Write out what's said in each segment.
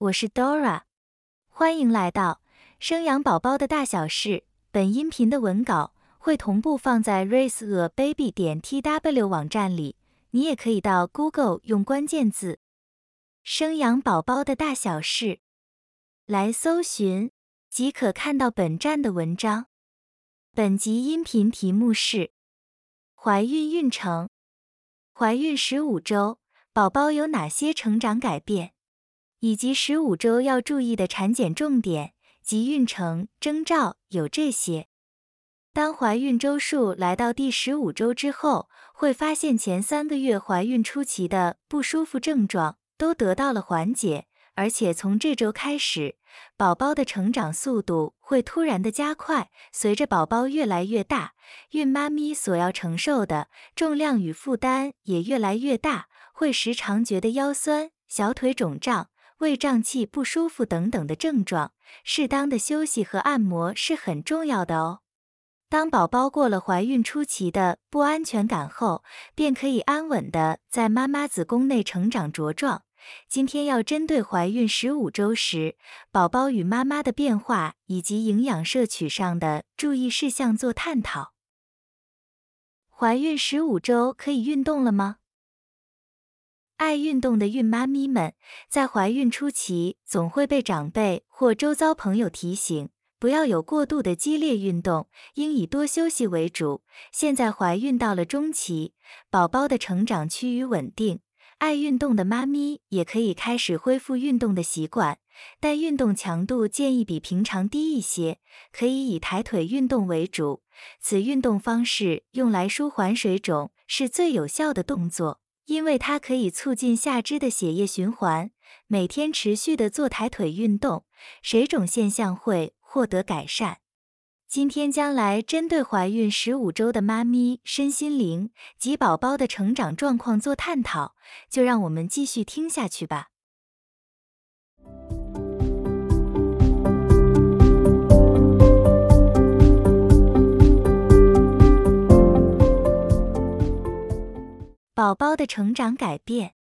我是 Dora，欢迎来到生养宝宝的大小事。本音频的文稿会同步放在 raiseababy 点 tw 网站里，你也可以到 Google 用关键字“生养宝宝的大小事”来搜寻，即可看到本站的文章。本集音频题目是：怀孕孕程。怀孕十五周，宝宝有哪些成长改变？以及十五周要注意的产检重点及孕程征兆有这些。当怀孕周数来到第十五周之后，会发现前三个月怀孕初期的不舒服症状都得到了缓解，而且从这周开始，宝宝的成长速度会突然的加快。随着宝宝越来越大，孕妈咪所要承受的重量与负担也越来越大，会时常觉得腰酸、小腿肿胀。胃胀气不舒服等等的症状，适当的休息和按摩是很重要的哦。当宝宝过了怀孕初期的不安全感后，便可以安稳的在妈妈子宫内成长茁壮。今天要针对怀孕十五周时，宝宝与妈妈的变化以及营养摄取上的注意事项做探讨。怀孕十五周可以运动了吗？爱运动的孕妈咪们，在怀孕初期总会被长辈或周遭朋友提醒，不要有过度的激烈运动，应以多休息为主。现在怀孕到了中期，宝宝的成长趋于稳定，爱运动的妈咪也可以开始恢复运动的习惯，但运动强度建议比平常低一些，可以以抬腿运动为主。此运动方式用来舒缓水肿，是最有效的动作。因为它可以促进下肢的血液循环，每天持续的做抬腿运动，水肿现象会获得改善。今天将来针对怀孕十五周的妈咪身心灵及宝宝的成长状况做探讨，就让我们继续听下去吧。宝宝的成长改变。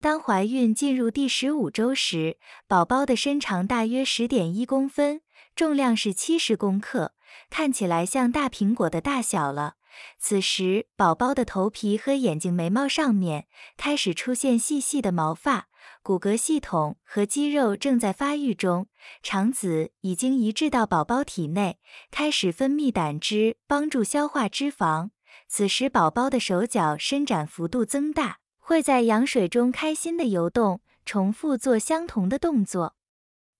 当怀孕进入第十五周时，宝宝的身长大约十点一公分，重量是七十公克，看起来像大苹果的大小了。此时，宝宝的头皮和眼睛、眉毛上面开始出现细细的毛发，骨骼系统和肌肉正在发育中，肠子已经移植到宝宝体内，开始分泌胆汁，帮助消化脂肪。此时，宝宝的手脚伸展幅度增大，会在羊水中开心的游动，重复做相同的动作。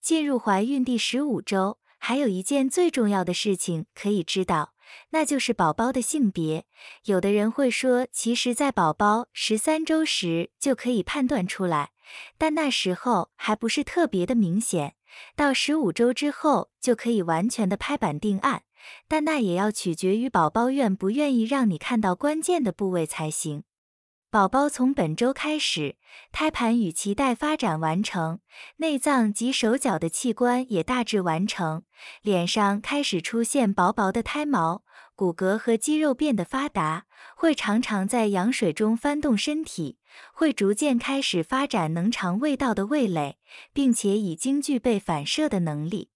进入怀孕第十五周，还有一件最重要的事情可以知道，那就是宝宝的性别。有的人会说，其实，在宝宝十三周时就可以判断出来，但那时候还不是特别的明显。到十五周之后，就可以完全的拍板定案。但那也要取决于宝宝愿不愿意让你看到关键的部位才行。宝宝从本周开始，胎盘与脐带发展完成，内脏及手脚的器官也大致完成，脸上开始出现薄薄的胎毛，骨骼和肌肉变得发达，会常常在羊水中翻动身体，会逐渐开始发展能尝味道的味蕾，并且已经具备反射的能力。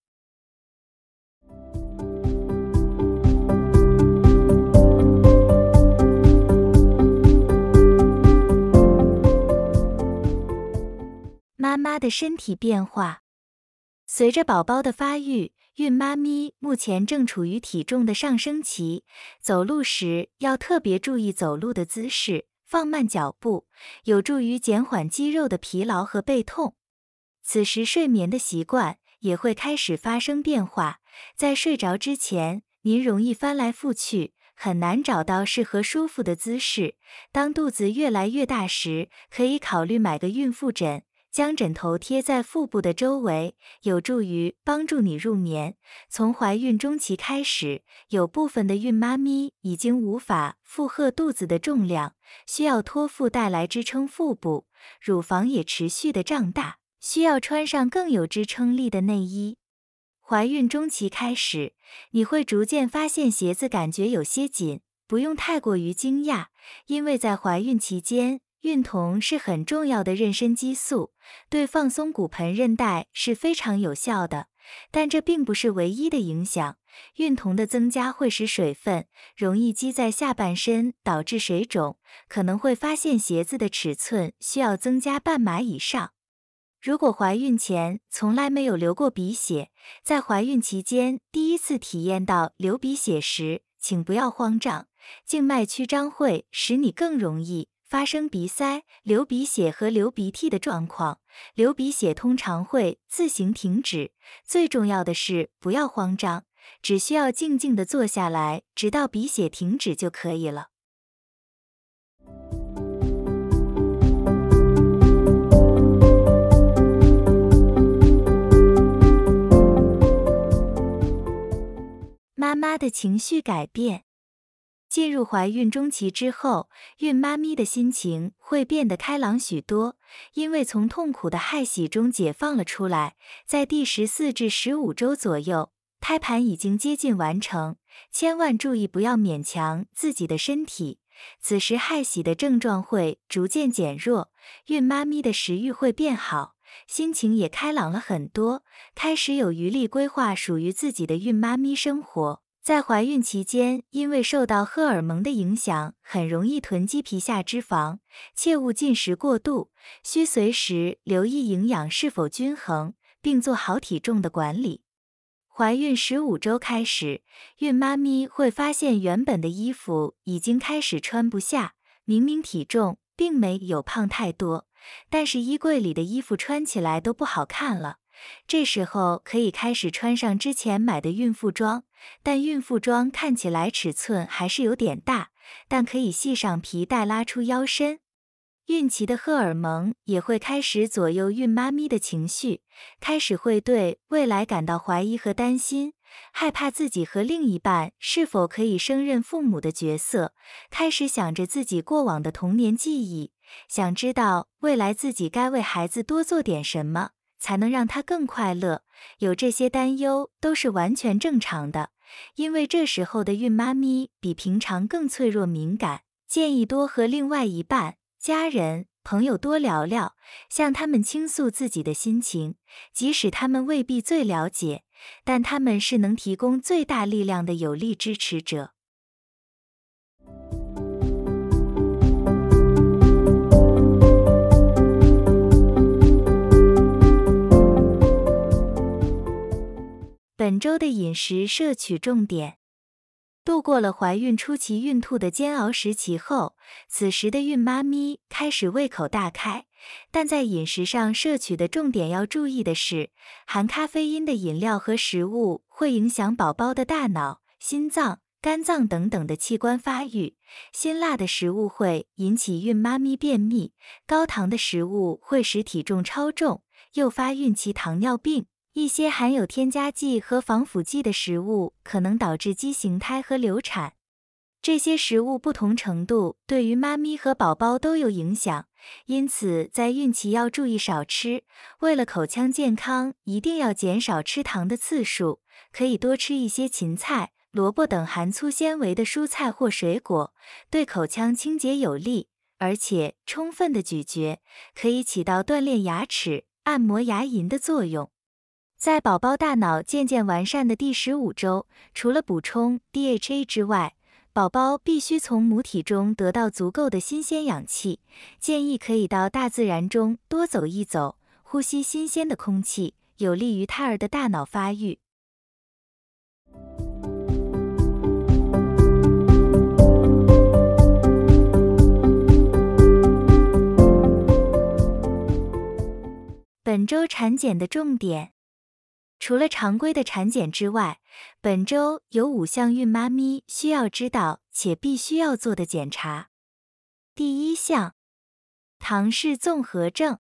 的身体变化，随着宝宝的发育，孕妈咪目前正处于体重的上升期，走路时要特别注意走路的姿势，放慢脚步，有助于减缓肌肉的疲劳和背痛。此时睡眠的习惯也会开始发生变化，在睡着之前，您容易翻来覆去，很难找到适合舒服的姿势。当肚子越来越大时，可以考虑买个孕妇枕。将枕头贴在腹部的周围，有助于帮助你入眠。从怀孕中期开始，有部分的孕妈咪已经无法负荷肚子的重量，需要托腹带来支撑腹部，乳房也持续的胀大，需要穿上更有支撑力的内衣。怀孕中期开始，你会逐渐发现鞋子感觉有些紧，不用太过于惊讶，因为在怀孕期间。孕酮是很重要的妊娠激素，对放松骨盆韧带是非常有效的。但这并不是唯一的影响。孕酮的增加会使水分容易积在下半身，导致水肿，可能会发现鞋子的尺寸需要增加半码以上。如果怀孕前从来没有流过鼻血，在怀孕期间第一次体验到流鼻血时，请不要慌张。静脉曲张会使你更容易发生鼻塞、流鼻血和流鼻涕的状况。流鼻血通常会自行停止。最重要的是不要慌张，只需要静静的坐下来，直到鼻血停止就可以了。妈妈的情绪改变。进入怀孕中期之后，孕妈咪的心情会变得开朗许多，因为从痛苦的害喜中解放了出来。在第十四至十五周左右，胎盘已经接近完成，千万注意不要勉强自己的身体。此时害喜的症状会逐渐减弱，孕妈咪的食欲会变好，心情也开朗了很多，开始有余力规划属于自己的孕妈咪生活。在怀孕期间，因为受到荷尔蒙的影响，很容易囤积皮下脂肪，切勿进食过度，需随时留意营养是否均衡，并做好体重的管理。怀孕十五周开始，孕妈咪会发现原本的衣服已经开始穿不下，明明体重并没有胖太多，但是衣柜里的衣服穿起来都不好看了。这时候可以开始穿上之前买的孕妇装，但孕妇装看起来尺寸还是有点大，但可以系上皮带拉出腰身。孕期的荷尔蒙也会开始左右孕妈咪的情绪，开始会对未来感到怀疑和担心，害怕自己和另一半是否可以胜任父母的角色，开始想着自己过往的童年记忆，想知道未来自己该为孩子多做点什么。才能让他更快乐。有这些担忧都是完全正常的，因为这时候的孕妈咪比平常更脆弱敏感。建议多和另外一半、家人、朋友多聊聊，向他们倾诉自己的心情，即使他们未必最了解，但他们是能提供最大力量的有力支持者。本周的饮食摄取重点：度过了怀孕初期孕吐的煎熬时期后，此时的孕妈咪开始胃口大开。但在饮食上摄取的重点要注意的是，含咖啡因的饮料和食物会影响宝宝的大脑、心脏、肝脏等等的器官发育；辛辣的食物会引起孕妈咪便秘；高糖的食物会使体重超重，诱发孕期糖尿病。一些含有添加剂和防腐剂的食物可能导致畸形胎和流产。这些食物不同程度对于妈咪和宝宝都有影响，因此在孕期要注意少吃。为了口腔健康，一定要减少吃糖的次数，可以多吃一些芹菜、萝卜等含粗纤维的蔬菜或水果，对口腔清洁有利。而且充分的咀嚼可以起到锻炼牙齿、按摩牙龈的作用。在宝宝大脑渐渐完善的第十五周，除了补充 DHA 之外，宝宝必须从母体中得到足够的新鲜氧气。建议可以到大自然中多走一走，呼吸新鲜的空气，有利于胎儿的大脑发育。本周产检的重点。除了常规的产检之外，本周有五项孕妈咪需要知道且必须要做的检查。第一项，唐氏综合症。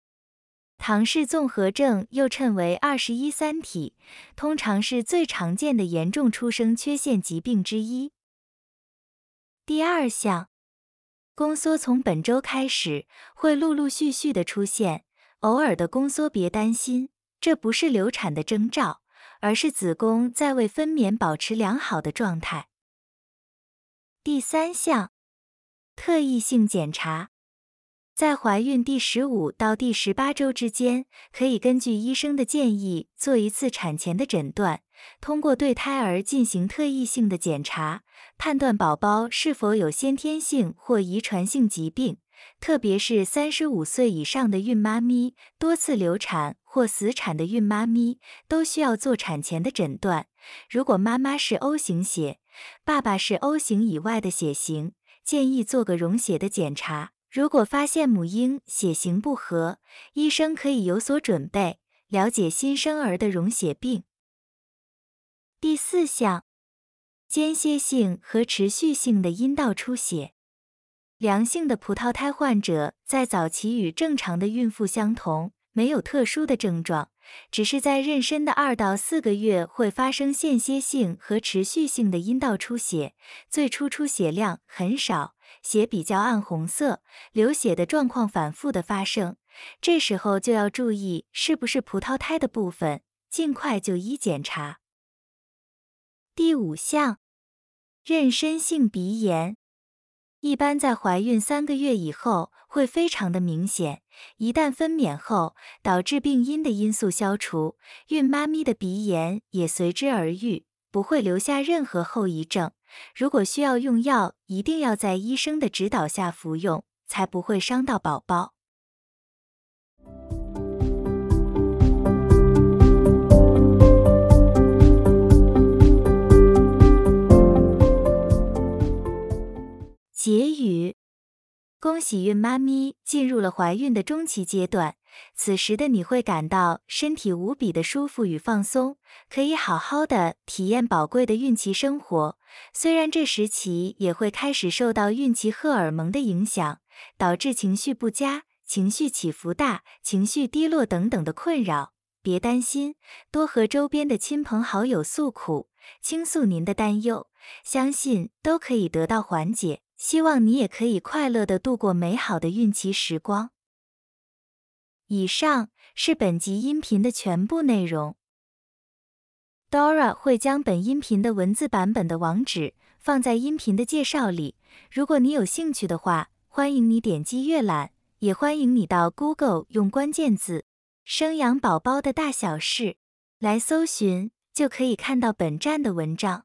唐氏综合症又称为二十一三体，通常是最常见的严重出生缺陷疾病之一。第二项，宫缩从本周开始会陆陆续续的出现，偶尔的宫缩别担心。这不是流产的征兆，而是子宫在为分娩保持良好的状态。第三项，特异性检查。在怀孕第十五到第十八周之间，可以根据医生的建议做一次产前的诊断，通过对胎儿进行特异性的检查，判断宝宝是否有先天性或遗传性疾病。特别是三十五岁以上的孕妈咪、多次流产或死产的孕妈咪，都需要做产前的诊断。如果妈妈是 O 型血，爸爸是 O 型以外的血型，建议做个溶血的检查。如果发现母婴血型不合，医生可以有所准备，了解新生儿的溶血病。第四项，间歇性和持续性的阴道出血。良性的葡萄胎患者在早期与正常的孕妇相同，没有特殊的症状，只是在妊娠的二到四个月会发生间歇性和持续性的阴道出血，最初出血量很少。血比较暗红色，流血的状况反复的发生，这时候就要注意是不是葡萄胎的部分，尽快就医检查。第五项，妊娠性鼻炎，一般在怀孕三个月以后会非常的明显，一旦分娩后，导致病因的因素消除，孕妈咪的鼻炎也随之而愈，不会留下任何后遗症。如果需要用药，一定要在医生的指导下服用，才不会伤到宝宝。结语：恭喜孕妈咪进入了怀孕的中期阶段。此时的你会感到身体无比的舒服与放松，可以好好的体验宝贵的孕期生活。虽然这时期也会开始受到孕期荷尔蒙的影响，导致情绪不佳、情绪起伏大、情绪低落等等的困扰，别担心，多和周边的亲朋好友诉苦，倾诉您的担忧，相信都可以得到缓解。希望你也可以快乐的度过美好的孕期时光。以上是本集音频的全部内容。Dora 会将本音频的文字版本的网址放在音频的介绍里，如果你有兴趣的话，欢迎你点击阅览，也欢迎你到 Google 用关键字“生养宝宝的大小事”来搜寻，就可以看到本站的文章。